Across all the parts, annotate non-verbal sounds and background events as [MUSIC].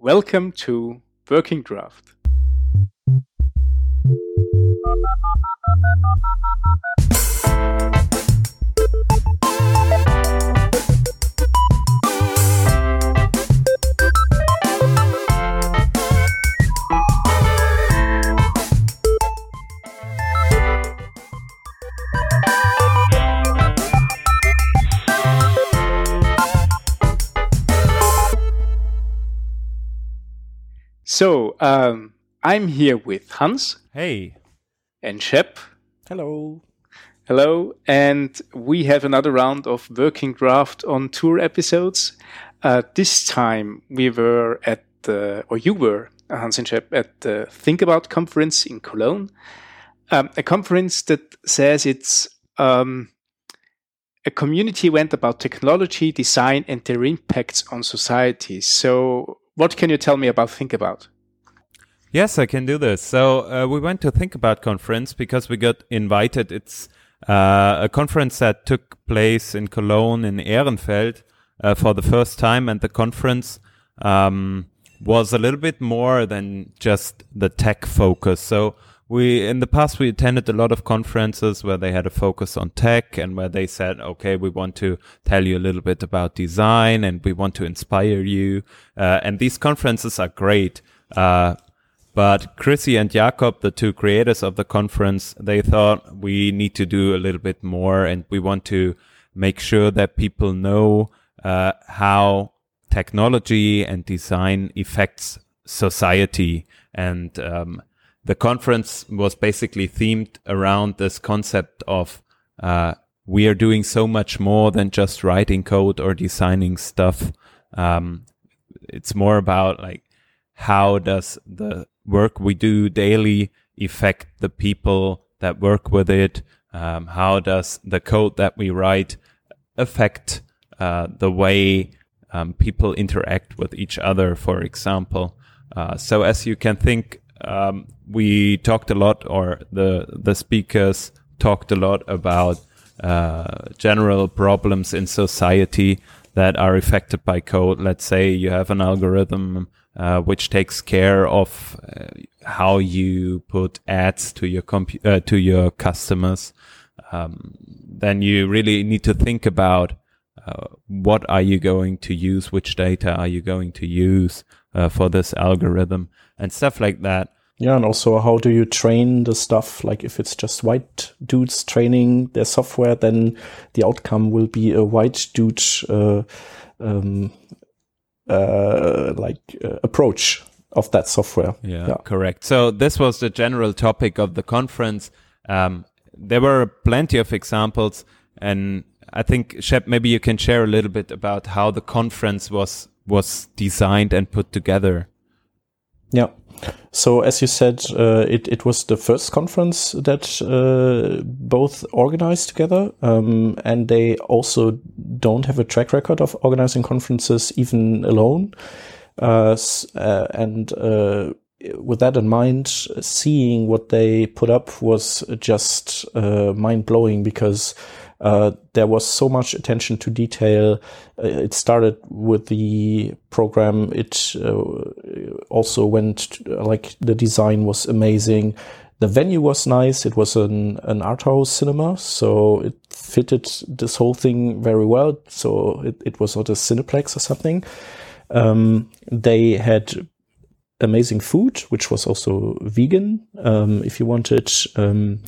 Welcome to Working Draft. So, um, I'm here with Hans Hey. and Schepp. Hello. Hello, and we have another round of Working Draft on Tour episodes. Uh, this time we were at the, or you were, Hans and Schepp, at the Think About conference in Cologne. Um, a conference that says it's um, a community event about technology, design, and their impacts on society. So, what can you tell me about Think About? Yes, I can do this. So uh, we went to Think About conference because we got invited. It's uh, a conference that took place in Cologne in Ehrenfeld uh, for the first time, and the conference um, was a little bit more than just the tech focus. So we in the past we attended a lot of conferences where they had a focus on tech and where they said, okay, we want to tell you a little bit about design and we want to inspire you. Uh, and these conferences are great. Uh, but Chrissy and Jakob, the two creators of the conference, they thought we need to do a little bit more and we want to make sure that people know uh, how technology and design affects society. And um, the conference was basically themed around this concept of uh, we are doing so much more than just writing code or designing stuff. Um, it's more about like how does the work we do daily affect the people that work with it? Um, how does the code that we write affect uh, the way um, people interact with each other, for example? Uh, so as you can think, um, we talked a lot, or the the speakers talked a lot about uh, general problems in society that are affected by code. Let's say you have an algorithm uh, which takes care of uh, how you put ads to your uh, to your customers. Um, then you really need to think about uh, what are you going to use, which data are you going to use uh, for this algorithm, and stuff like that. Yeah, and also how do you train the stuff? Like if it's just white dudes training their software, then the outcome will be a white dude uh, um, uh, like uh, approach of that software. Yeah, correct. So this was the general topic of the conference. Um, there were plenty of examples, and I think Schepp, maybe you can share a little bit about how the conference was was designed and put together. Yeah. So as you said, uh, it it was the first conference that uh, both organized together, um, and they also don't have a track record of organizing conferences even alone. Uh, uh and uh, with that in mind, seeing what they put up was just uh, mind blowing because uh, there was so much attention to detail. Uh, it started with the program. It uh, also went like the design was amazing. The venue was nice. It was an, an art house cinema, so it fitted this whole thing very well. So it, it was not a cineplex or something. Um, they had amazing food, which was also vegan, um, if you wanted. Um,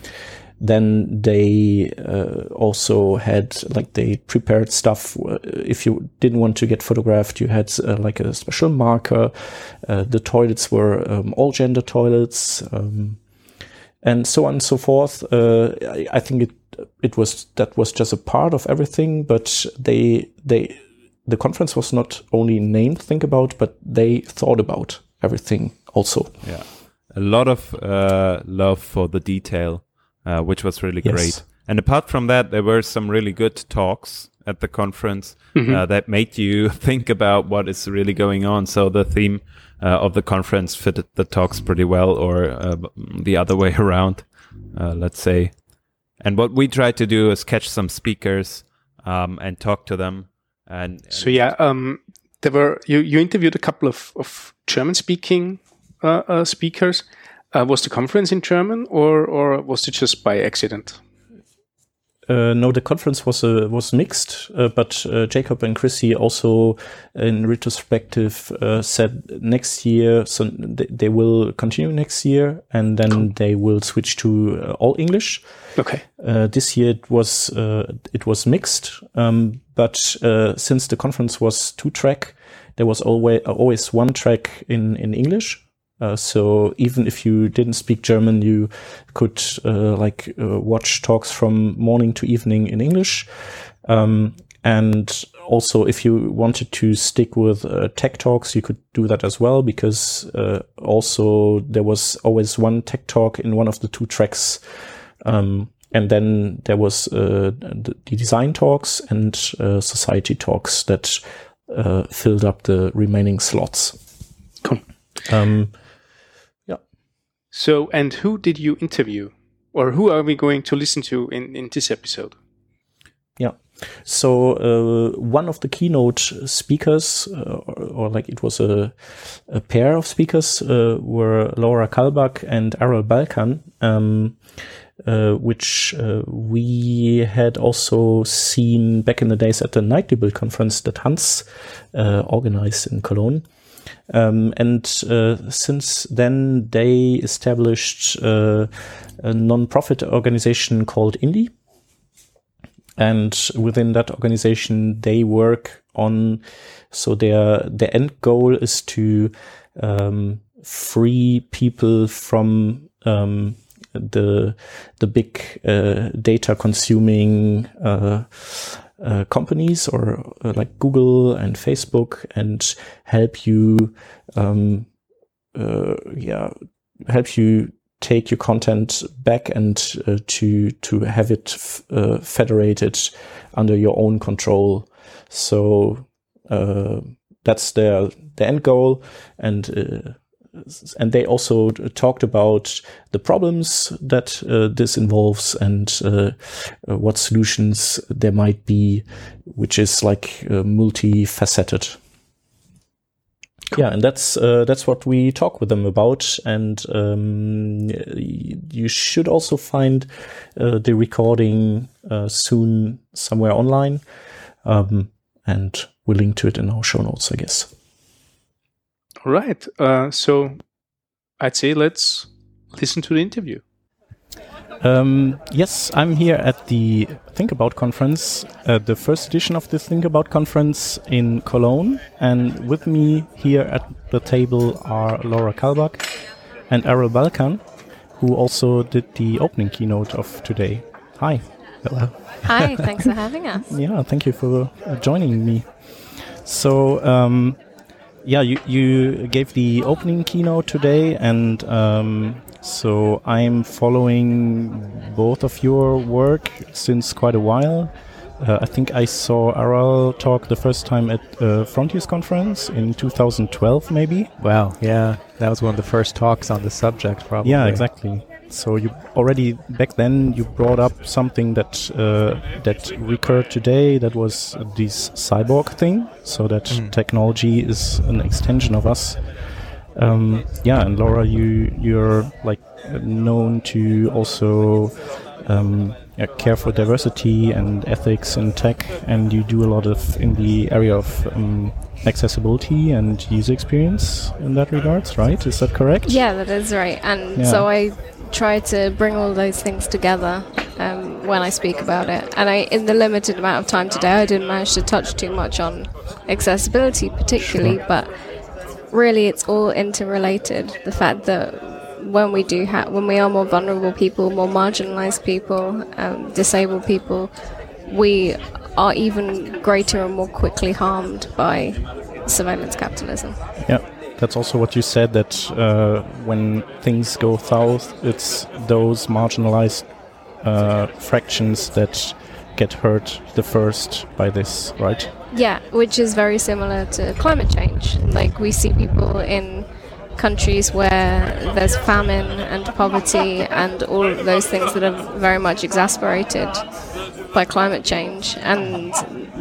then they uh, also had like they prepared stuff. If you didn't want to get photographed, you had uh, like a special marker. Uh, the toilets were um, all gender toilets, um, and so on and so forth. Uh, I, I, think it it was that was just a part of everything, but they they the conference was not only named think about, but they thought about everything also. Yeah, a lot of uh, love for the detail uh, which was really yes. great. And apart from that, there were some really good talks at the conference mm-hmm. uh, that made you [LAUGHS] think about what is really going on. So the theme uh, of the conference fitted the talks pretty well, or uh, the other way [LAUGHS] around, uh, let's say. And what we tried to do is catch some speakers um, and talk to them. And, and so yeah, um, there were you, you interviewed a couple of, of German speaking uh, uh, speakers. Uh, was the conference in German or or was it just by accident? Uh, no, the conference was uh, was mixed, uh, but uh, Jacob and Chrissy also, in retrospective, uh, said next year, so th- they will continue next year, and then cool. they will switch to uh, all English. Okay. this year it was it was mixed, um, but since the conference was two track, there was always always one track in in English. Uh, so even if you didn't speak German, you could uh, like uh, watch talks from morning to evening in English. Um, and also, if you wanted to stick with uh, tech talks, you could do that as well, because uh, also there was always one tech talk in one of the two tracks. Um, and then there was uh, the design talks and society talks that filled up the remaining slots. Cool. Um, so, and who did you interview? Or who are we going to listen to in, in this episode? Yeah. So uh, one of the keynote speakers, uh, or, or, like it was a, a pair of speakers, uh, were Laura Kalbag and Aral Balkan, um, uh, which uh, we had also seen back in the days at the Nightly Build conference that Hans uh, organized in Cologne. Um, and uh, since then, they established uh, a non-profit organization called Indie. And within that organization, they work on, so their, their end goal is to um, free people from um, the the big uh, data consuming uh, companies or uh, like Google and Facebook and help you, um, uh, yeah, help you take your content back and uh, to to have it uh, federated under your own control. So uh, that's their the end goal, and and they also talked about the problems that uh, this involves and uh, uh, what solutions there might be, which is like uh, multifaceted. Cool. Yeah, and that's uh, that's what we talk with them about, and um, you should also find uh, the recording soon somewhere online, um, and we'll link to it in our show notes, I guess. All right. Uh, so I'd say let's listen to the interview. Um, yes, I'm here at the Think About conference, uh, the first edition of the Think About conference in Cologne. And with me here at the table are Laura Kalbag and Aral Balkan, who also did the opening keynote of today. Hi. Hello. Hi, thanks for having us. [LAUGHS] yeah, thank you for uh, joining me. So, um, yeah, you, you gave the opening keynote today, and um, so I'm following both of your work since quite a while. Uh, I think I saw Aral talk the first time at uh, Frontiers conference in 2012, maybe. Wow, yeah, that was one of the first talks on the subject, probably. Yeah, exactly. So you already back then you brought up something that uh, that recurred today. That was this cyborg thing. So that mm. technology is an extension of us. Um, yeah, and Laura, you you're like known to also um, yeah, care for diversity and ethics in tech, and you do a lot of in the area of um, accessibility and user experience in that regards, right? Is that correct? Yeah, that is right. And yeah. so I try to bring all those things together um, when I speak about it. And I, in the limited amount of time today, I didn't manage to touch too much on accessibility, particularly, sure. but really it's all interrelated. The fact that when we do have, when we are more vulnerable people, more marginalized people, um, disabled people, we are even greater and more quickly harmed by surveillance capitalism. Yeah that's also what you said that uh, when things go south, it's those marginalized uh, fractions that get hurt the first by this, right? Yeah, which is very similar to climate change. Like we see people in countries where there's famine and poverty and all of those things that are very much exasperated by climate change. And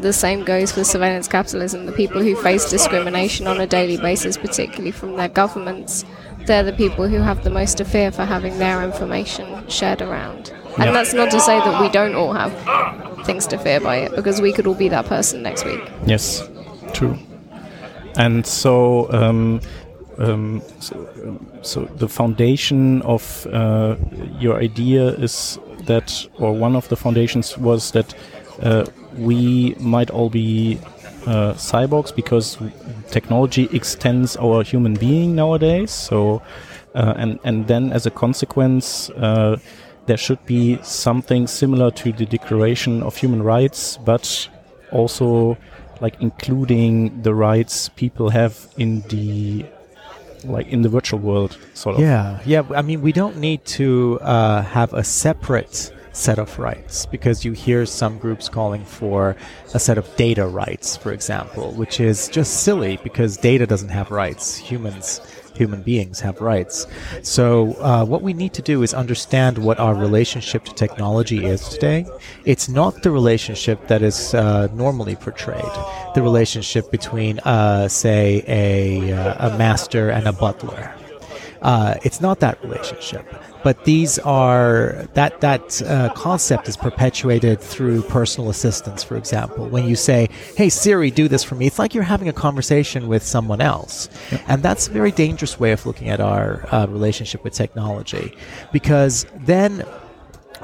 the same goes for surveillance capitalism. The people who face discrimination on a daily basis, particularly from their governments, they're the people who have the most to fear for having their information shared around. And that's not to say that we don't all have things to fear by it, because we could all be that person next week. Yes, true. And so, um, um, so, so, the foundation of uh, your idea is that, or one of the foundations was that uh, we might all be uh, cyborgs because technology extends our human being nowadays. So, uh, and and then as a consequence, uh, there should be something similar to the Declaration of Human Rights, but also like including the rights people have in the like in the virtual world sort of. Yeah yeah i mean we don't need to uh, have a separate set of rights because you hear some groups calling for a set of data rights for example which is just silly because data doesn't have rights. Humans human beings have rights. So, uh, what we need to do is understand what our relationship to technology is today. It's not the relationship that is uh, normally portrayed, the relationship between, uh, say, a, uh, a master and a butler. Uh, it's not that relationship but these are that that uh, concept is perpetuated through personal assistance for example. When you say hey siri do this for me it's like you're having a conversation with someone else. Yep. and that's a very dangerous way of looking at our uh, relationship with technology. Because then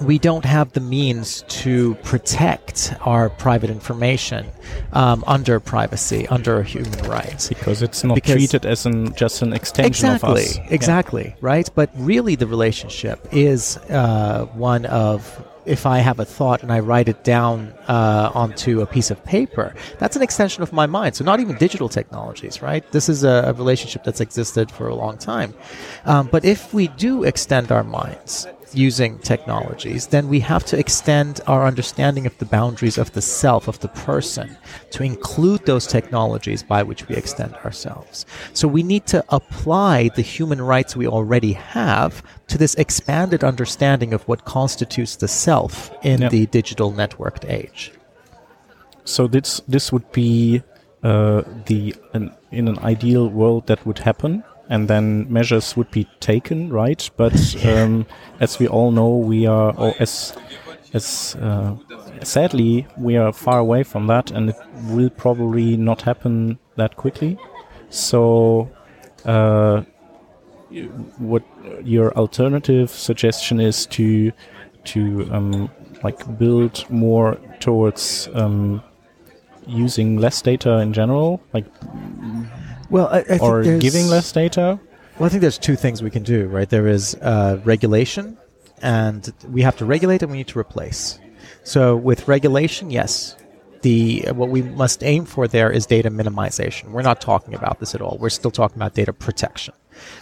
we don't have the means to protect our private information um, under privacy, under human rights. Because it's not because treated as an, just an extension exactly, of us. Exactly, yeah. right? But really, the relationship is uh, one of if I have a thought and I write it down uh, onto a piece of paper, that's an extension of my mind. So not even digital technologies, right? This is a, a relationship that's existed for a long time. Um, but if we do extend our minds using technologies, then we have to extend our understanding of the boundaries of the self, of the person, to include those technologies by which we extend ourselves. So we need to apply the human rights we already have to this expanded understanding of what constitutes the self in yep. the digital networked age. So this this would be uh, the an, in an ideal world that would happen and then measures would be taken, right? But [LAUGHS] um, as we all know, we are, as as uh, sadly, we are far away from that, and it will probably not happen that quickly. So, uh, what your alternative suggestion is to to um, like build more towards um, using less data in general, like well, I, I or giving less data? Well, I think there's two things we can do, right? There is uh, regulation, and we have to regulate and we need to replace. So with regulation, yes, the what we must aim for there is data minimization. We're not talking about this at all. We're still talking about data protection.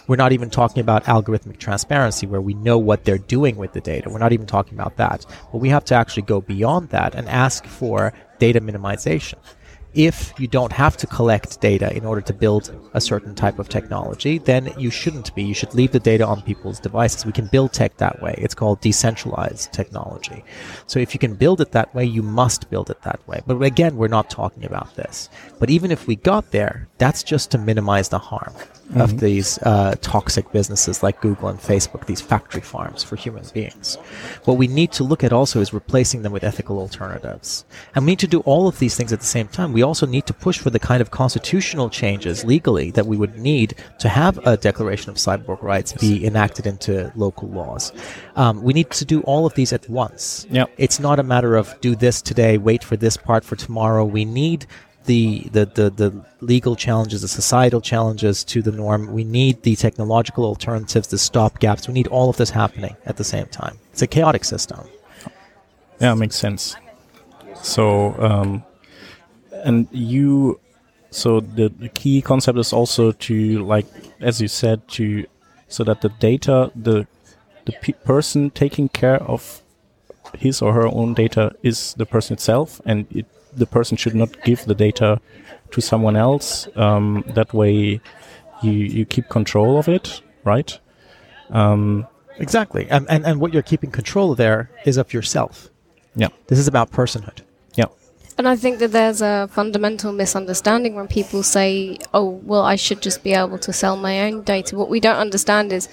We're not even talking about algorithmic transparency where we know what they're doing with the data. We're not even talking about that. But we have to actually go beyond that and ask for data minimization if you don't have to collect data in order to build a certain type of technology, then you shouldn't be. You should leave the data on people's devices. We can build tech that way. It's called decentralized technology. So if you can build it that way, you must build it that way. But again, we're not talking about this. But even if we got there, that's just to minimize the harm mm-hmm. of these uh, toxic businesses like Google and Facebook, these factory farms for human beings. What we need to look at also is replacing them with ethical alternatives. And we need to do all of these things at the same time. We also need to push for the kind of constitutional changes legally that we would need to have a Declaration of Cyborg Rights be enacted into local laws. Um, we need to do all of these at once. Yep. It's not a matter of do this today, wait for this part for tomorrow. We need the, the, the, the legal challenges, the societal challenges to the norm. We need the technological alternatives, the stop gaps. We need all of this happening at the same time. It's a chaotic system. Yeah, makes sense. So, um, and you so the, the key concept is also to like as you said to so that the data the the pe person taking care of his or her own data is the person itself and it, the person should not give the data to someone else um, that way you you keep control of it right um, exactly and, and and what you're keeping control there is of yourself Yeah. This is about personhood. Yeah. And I think that there's a fundamental misunderstanding when people say, oh, well, I should just be able to sell my own data. What we don't understand is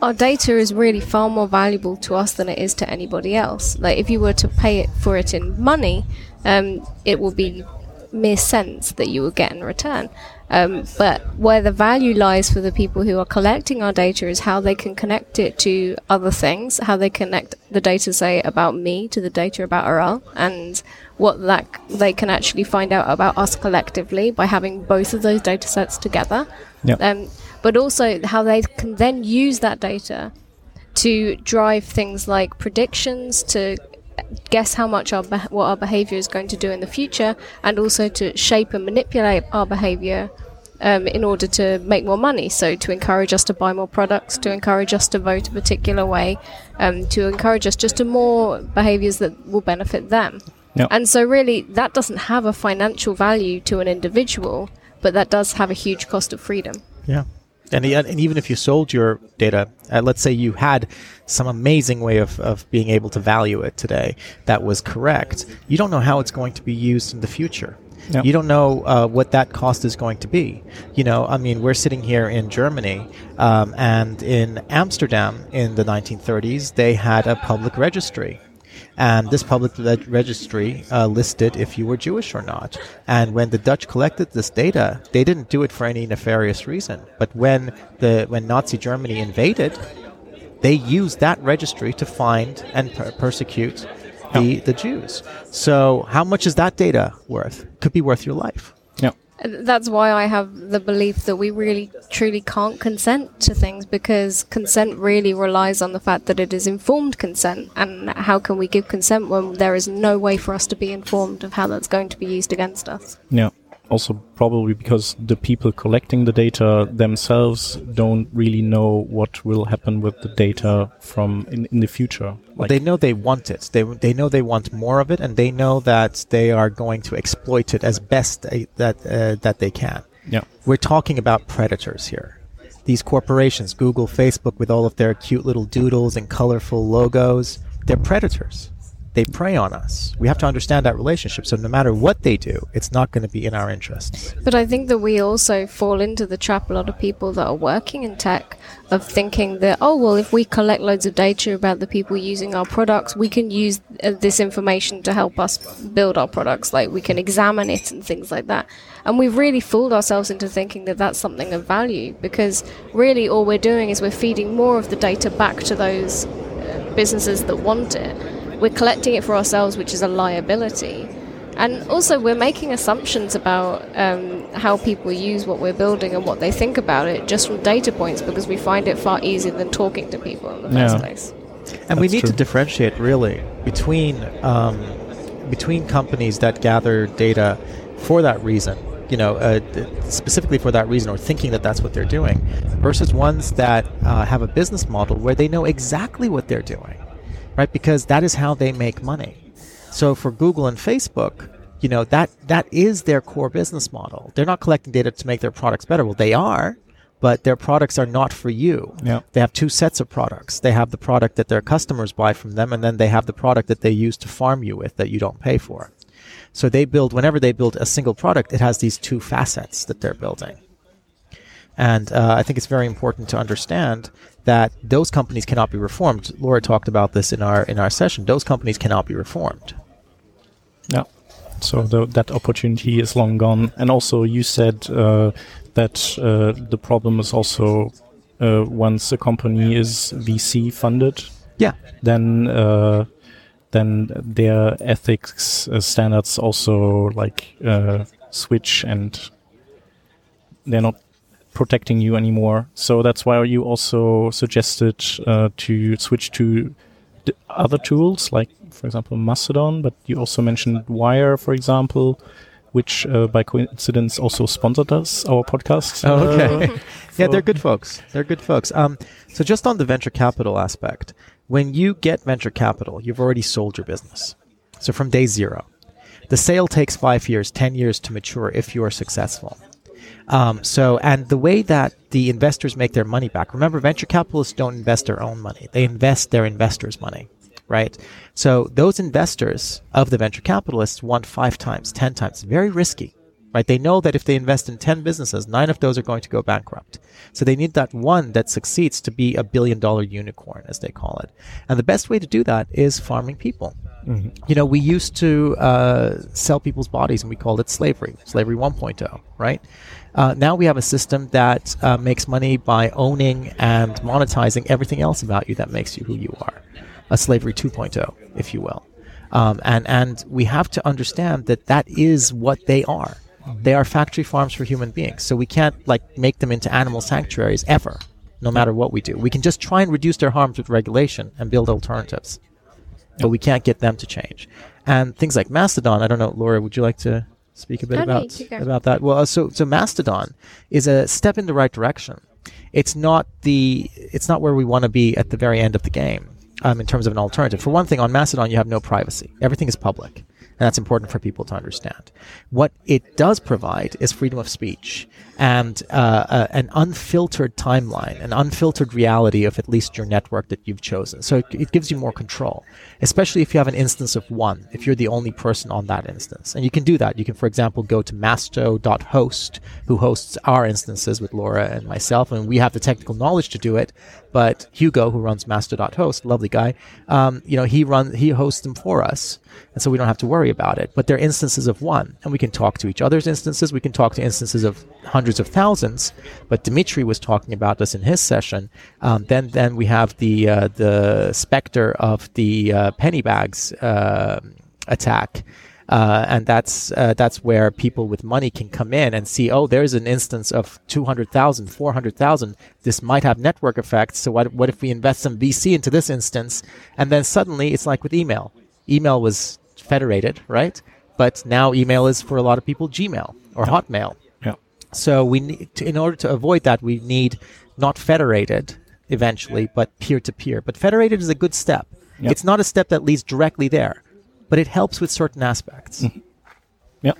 our data is really far more valuable to us than it is to anybody else. Like, if you were to pay it for it in money, um, it will be mere cents that you will get in return. Um, but where the value lies for the people who are collecting our data is how they can connect it to other things, how they connect the data, say, about me to the data about Aral, and what that they can actually find out about us collectively by having both of those data sets together. Yep. Um, but also how they can then use that data to drive things like predictions, to guess how much our beh- what our behavior is going to do in the future, and also to shape and manipulate our behavior um, in order to make more money. So to encourage us to buy more products, to encourage us to vote a particular way, um, to encourage us just to more behaviors that will benefit them. Yep. And so really, that doesn't have a financial value to an individual, but that does have a huge cost of freedom. Yeah. And, and even if you sold your data, uh, let's say you had some amazing way of, of being able to value it today that was correct, you don't know how it's going to be used in the future. Yep. You don't know uh, what that cost is going to be. You know, I mean, we're sitting here in Germany, um, and in Amsterdam in the 1930s, they had a public registry. And this public leg- registry uh, listed if you were Jewish or not. And when the Dutch collected this data, they didn't do it for any nefarious reason. But when the when Nazi Germany invaded, they used that registry to find and per- persecute the, the Jews. So how much is that data worth? Could be worth your life. That's why I have the belief that we really truly can't consent to things because consent really relies on the fact that it is informed consent. And how can we give consent when there is no way for us to be informed of how that's going to be used against us? Yeah. Also, probably because the people collecting the data themselves don't really know what will happen with the data from in, in the future. Like, they know they want it. They they know they want more of it, and they know that they are going to exploit it as best they, that uh, that they can. yeah. We're talking about predators here. These corporations, Google, Facebook, with all of their cute little doodles and colorful logos, they're predators. They prey on us. We have to understand that relationship. So no matter what they do, it's not going to be in our interests. But I think that we also fall into the trap, a lot of people that are working in tech, of thinking that, oh, well, if we collect loads of data about the people using our products, we can use uh, this information to help us build our products. Like we can examine it and things like that. And we've really fooled ourselves into thinking that that's something of value because really all we're doing is we're feeding more of the data back to those uh, businesses that want it. We're collecting it for ourselves, which is a liability. And also, we're making assumptions about um, how people use what we're building and what they think about it just from data points because we find it far easier than talking to people in the first Yeah. place. And we need true. to differentiate really between um, between companies that gather data for that reason, you know, uh, specifically for that reason, or thinking that that's what they're doing, versus ones that uh, have a business model where they know exactly what they're doing, right? Because that is how they make money. So for Google and Facebook, you know that that is their core business model. They're not collecting data to make their products better. Well, they are, but their products are not for you. Yeah. They have two sets of products. They have the product that their customers buy from them, and then they have the product that they use to farm you with that you don't pay for. So they build, whenever they build a single product, it has these two facets that they're building. And uh, I think it's very important to understand that those companies cannot be reformed. Laura talked about this in our in our session. Those companies cannot be reformed. Yeah. So the, that opportunity is long gone. And also, you said uh, that uh, the problem is also uh, once a company is VC funded, Yeah, then uh, then their ethics uh, standards also like uh, switch, and they're not protecting you anymore. So that's why you also suggested uh, to switch to d- other tools, like for example Mastodon. But you also mentioned Wire, for example, which uh, by coincidence also sponsored us our podcast. Oh, uh, okay. [LAUGHS] yeah, they're good folks. They're good folks. Um, so just on the venture capital aspect, when you get venture capital, you've already sold your business. So from day zero, the sale takes five years, ten years to mature if you are successful. Um, so, and the way that the investors make their money back. Remember, venture capitalists don't invest their own money; they invest their investors' money. right? So those investors of the venture capitalists want five times, 10 times, very risky, right? They know that if they invest in 10 businesses, nine of those are going to go bankrupt. So they need that one that succeeds to be a billion dollar unicorn, as they call it. And the best way to do that is farming people. Mm-hmm. You know, we used to uh, sell people's bodies and we called it slavery, slavery 1.0, right? Uh, now we have a system that uh, makes money by owning and monetizing everything else about you that makes you who you are. A slavery 2.0, if you will. Um, and, and we have to understand that that is what they are. They are factory farms for human beings. So we can't like make them into animal sanctuaries ever, no matter what we do. We can just try and reduce their harms with regulation and build alternatives. But we can't get them to change. And things like Mastodon, I don't know, Laura, would you like to speak a bit about about that? Well, uh, so so Mastodon is a step in the right direction. It's not the it's not where we want to be at the very end of the game um, in terms of an alternative. For one thing, on Mastodon you have no privacy. Everything is public. And that's important for people to understand. What it does provide is freedom of speech and uh, uh, an unfiltered timeline, an unfiltered reality of at least your network that you've chosen. So it, it, gives you more control, especially if you have an instance of one, if you're the only person on that instance. And you can do that. You can, for example, go to masto.host, who hosts our instances with Laura and myself, and we have the technical knowledge to do it. But Hugo, who runs masto.host, lovely guy, um, you know, he runs, he hosts them for us. And so we don't have to worry about it. But they're instances of one, and we can talk to each other's instances. We can talk to instances of hundreds of thousands. But Dimitri was talking about this in his session. Um, then, then we have the uh, the specter of the uh, penny bags uh, attack. Uh, and that's uh, that's where people with money can come in and see, oh, there's an instance of 200,000, 400,000. This might have network effects. So what what if we invest some VC into this instance? And then suddenly it's like with email email was federated, right? But now email is for a lot of people Gmail or yeah. Hotmail. Yeah. So we need to, in order to avoid that, we need not federated eventually, but peer to peer. But federated is a good step. Yep. It's not a step that leads directly there, but it helps with certain aspects. Mm-hmm. Yeah.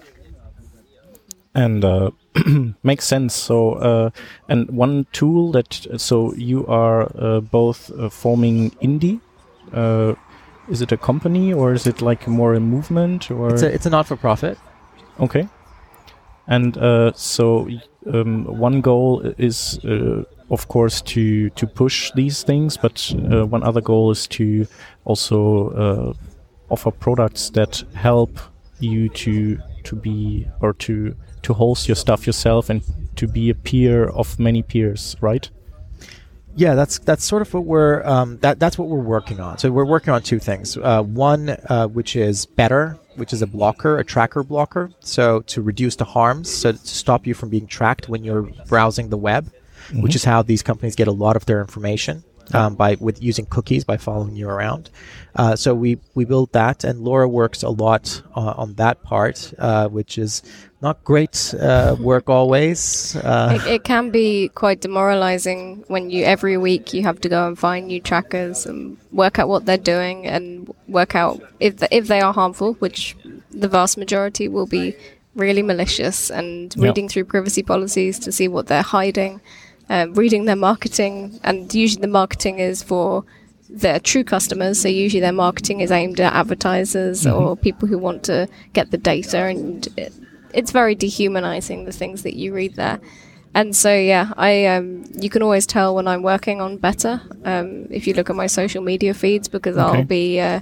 And uh, [CLEARS THROAT] makes sense. So, uh, and one tool that so you are uh, both uh, forming Indie uh, is it a company or is it like more a movement or? It's a, it's a not for profit. Okay. And uh, so um, one goal is, uh, of course, to to push these things, but uh, one other goal is to also uh, offer products that help you to to be or to to host your stuff yourself and to be a peer of many peers, right? Yeah, that's that's sort of what we're um, that that's what we're working on. So we're working on two things. Uh, one, uh, which is better, which is a blocker, a tracker blocker. So to reduce the harms, so to stop you from being tracked when you're browsing the web, mm-hmm. which is how these companies get a lot of their information um, by with using cookies by following you around. Uh, so we we build that, and Laura works a lot uh, on that part, uh, which is not great uh, work always. Uh, it, it, can be quite demoralizing when you every week you have to go and find new trackers and work out what they're doing and work out if the, if they are harmful, which the vast majority will be really malicious, and reading yep. through privacy policies to see what they're hiding um, reading their marketing, and usually the marketing is for their true customers. So usually their marketing is aimed at advertisers mm-hmm. or people who want to get the data, and it's very dehumanizing the things that you read there. And so yeah, I um, you can always tell when I'm working on better um, if you look at my social media feeds because okay. I'll be. Uh,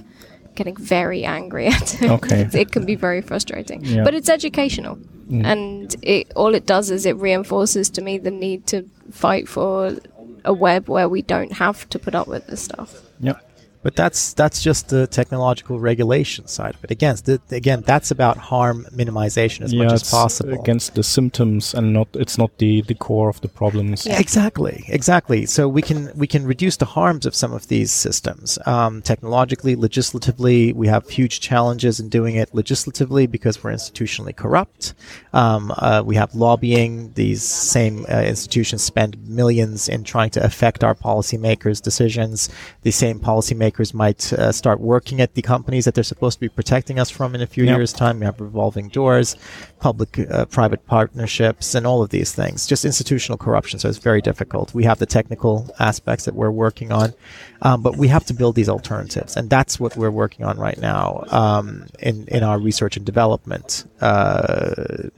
getting very angry at it. Okay. [LAUGHS] it can be very frustrating. Yeah. But it's educational. Mm. And it all it does is it reinforces to me the need to fight for a web where we don't have to put up with this stuff. Yep. But that's that's just the technological regulation side of it. Again, th- again, that's about harm minimization as yeah, much as possible. Against the symptoms and not it's not the, the core of the problems. Yeah. Exactly, exactly. So we can we can reduce the harms of some of these systems um, technologically, legislatively. We have huge challenges in doing it legislatively because we're institutionally corrupt. Um, uh, we have lobbying. These same uh, institutions spend millions in trying to affect our policymakers' decisions. The same policymakers might uh, start working at the companies that they're supposed to be protecting us from in a few Yep. years' time. We have revolving doors, public uh, private partnerships, and all of these things. Just institutional corruption. So it's very difficult. We have the technical aspects that we're working on, um, but we have to build these alternatives, and that's what we're working on right now um, in in our research and development. Uh,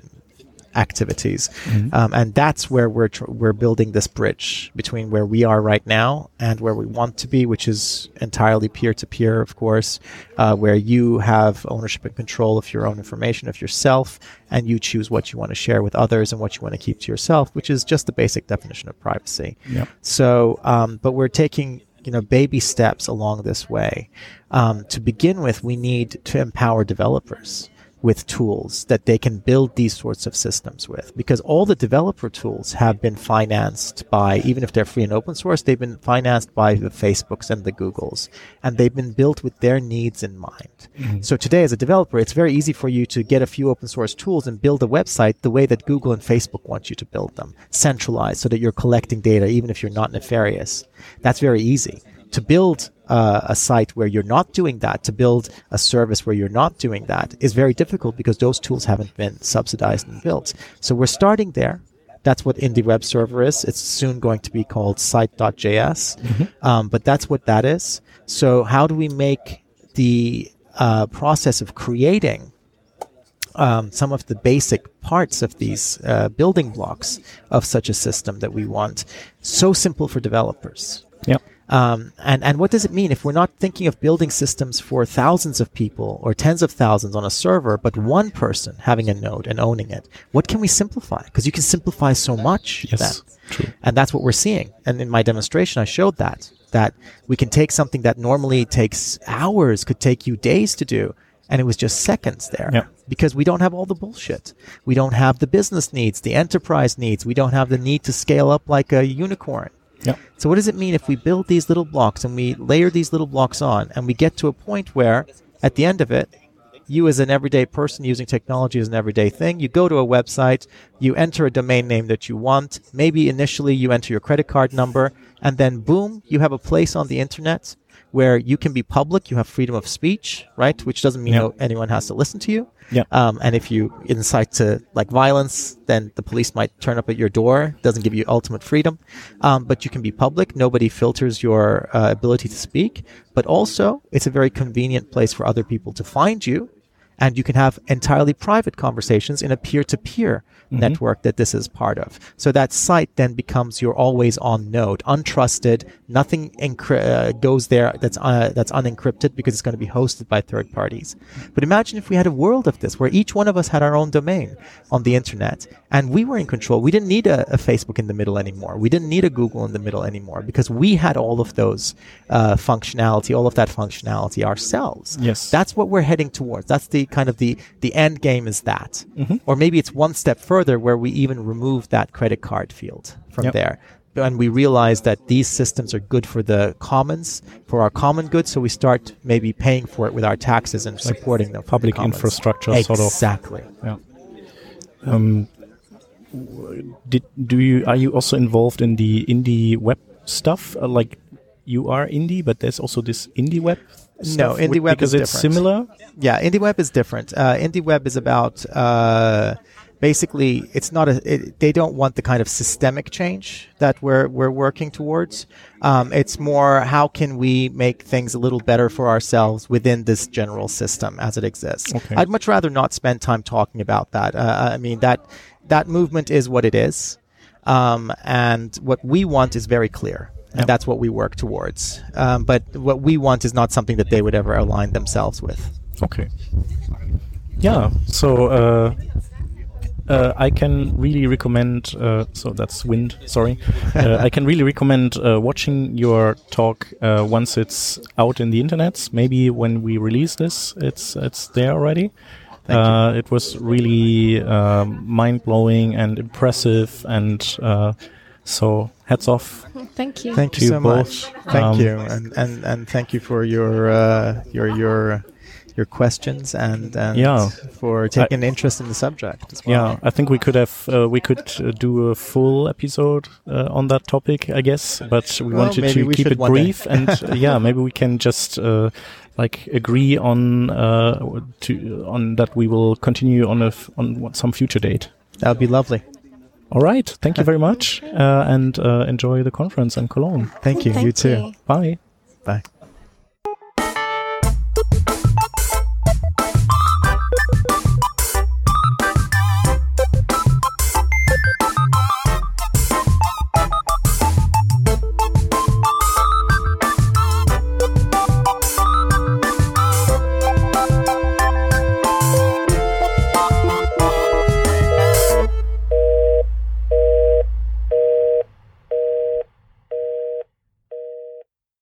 activities, um, and that's where we're tr- we're building this bridge between where we are right now and where we want to be, which is entirely peer to peer, of course, uh, where you have ownership and control of your own information of yourself, and you choose what you want to share with others and what you want to keep to yourself, which is just the basic definition of privacy. Yeah. So, um, but we're taking you know baby steps along this way. Um, to begin with, we need to empower developers with tools that they can build these sorts of systems with. Because all the developer tools have been financed by even if they're free and open source they've been financed by the facebooks and the googles. And they've been built with their needs in mind. Mm-hmm. So today as a developer it's very easy for you to get a few open source tools and build a website the way that google and facebook want you to build them. Centralized so that you're collecting data even if you're not nefarious. That's very easy to build uh, a site where you're not doing that, to build a service where you're not doing that, is very difficult because those tools haven't been subsidized and built. So we're starting there. That's what Indie Web Server is. It's soon going to be called Site.js, um, but that's what that is. So how do we make the uh, process of creating um, some of the basic parts of these uh, building blocks of such a system that we want so simple for developers? Yeah. Um, and, and what does it mean if we're not thinking of building systems for thousands of people or tens of thousands on a server, but one person having a node and owning it? What can we simplify? Because you can simplify so much Yes. then. True. And that's what we're seeing. And in my demonstration, I showed that, that we can take something that normally takes hours, could take you days to do, and it was just seconds there. Yeah. Because we don't have all the bullshit. We don't have the business needs, the enterprise needs. We don't have the need to scale up like a unicorn. Yeah. So what does it mean if we build these little blocks and we layer these little blocks on and we get to a point where at the end of it, you as an everyday person using technology as an everyday thing, you go to a website, you enter a domain name that you want, maybe initially you enter your credit card number, and then boom, you have a place on the internet where you can be public, you have freedom of speech, right? Which doesn't mean no- anyone has to listen to you. Yeah. Um, and if you incite to like violence, then the police might turn up at your door. Doesn't give you ultimate freedom, um, but you can be public. Nobody filters your uh, ability to speak. But also, it's a very convenient place for other people to find you, and you can have entirely private conversations in a peer-to-peer network that this is part of. So that site then becomes your always-on node, untrusted. Nothing encry- uh, goes there that's uh, that's unencrypted because it's going to be hosted by third parties. But imagine if we had a world of this where each one of us had our own domain on the internet and we were in control. We didn't need a, a Facebook in the middle anymore. We didn't need a Google in the middle anymore because we had all of those uh, functionality, all of that functionality ourselves. Yes. That's what we're heading towards. That's the kind of the the end game is that. Or maybe it's one step further where we even remove that credit card field from Yep. there. And we realize that these systems are good for the commons, for our common good, so we start maybe paying for it with our taxes and supporting them. the public commons. infrastructure sort of. Exactly. Yeah. Um, did do you are you also involved in the indie web stuff? Uh, like you are indie, but there's also this indie web. No, indie web because is it's different. similar. Yeah, IndieWeb is different. Uh, IndieWeb is about uh, basically it's not a. It, they don't want the kind of systemic change that we're we're working towards. Um, it's more how can we make things a little better for ourselves within this general system as it exists. Okay. I'd much rather not spend time talking about that. Uh, I mean that that movement is what it is, um, and what we want is very clear. And Yep. that's what we work towards. Um, but what we want is not something that they would ever align themselves with. Okay. Yeah. So uh, uh, I can really recommend. Uh, so that's wind. Sorry. Uh, [LAUGHS] I can really recommend uh, watching your talk uh, once it's out in the internet. Maybe when we release this, it's it's there already. Uh, It was really um, mind blowing and impressive, and uh, so hats off. [LAUGHS] Thank you. Thank you you so both. much. Thank Um, you, and, and and thank you for your uh, your your your questions and, and Yeah. for taking interest in the subject. As well. Yeah, I think we could have uh, we could uh, do a full episode uh, on that topic, I guess, but we Well, wanted to we keep it brief and [LAUGHS] uh, yeah, maybe we can just uh, like agree on uh, to on that we will continue on a f- on some future date. That would be lovely. All right, thank you very much, uh, and uh, enjoy the conference in Cologne. Thank you. Thank you too. you. Bye. Bye.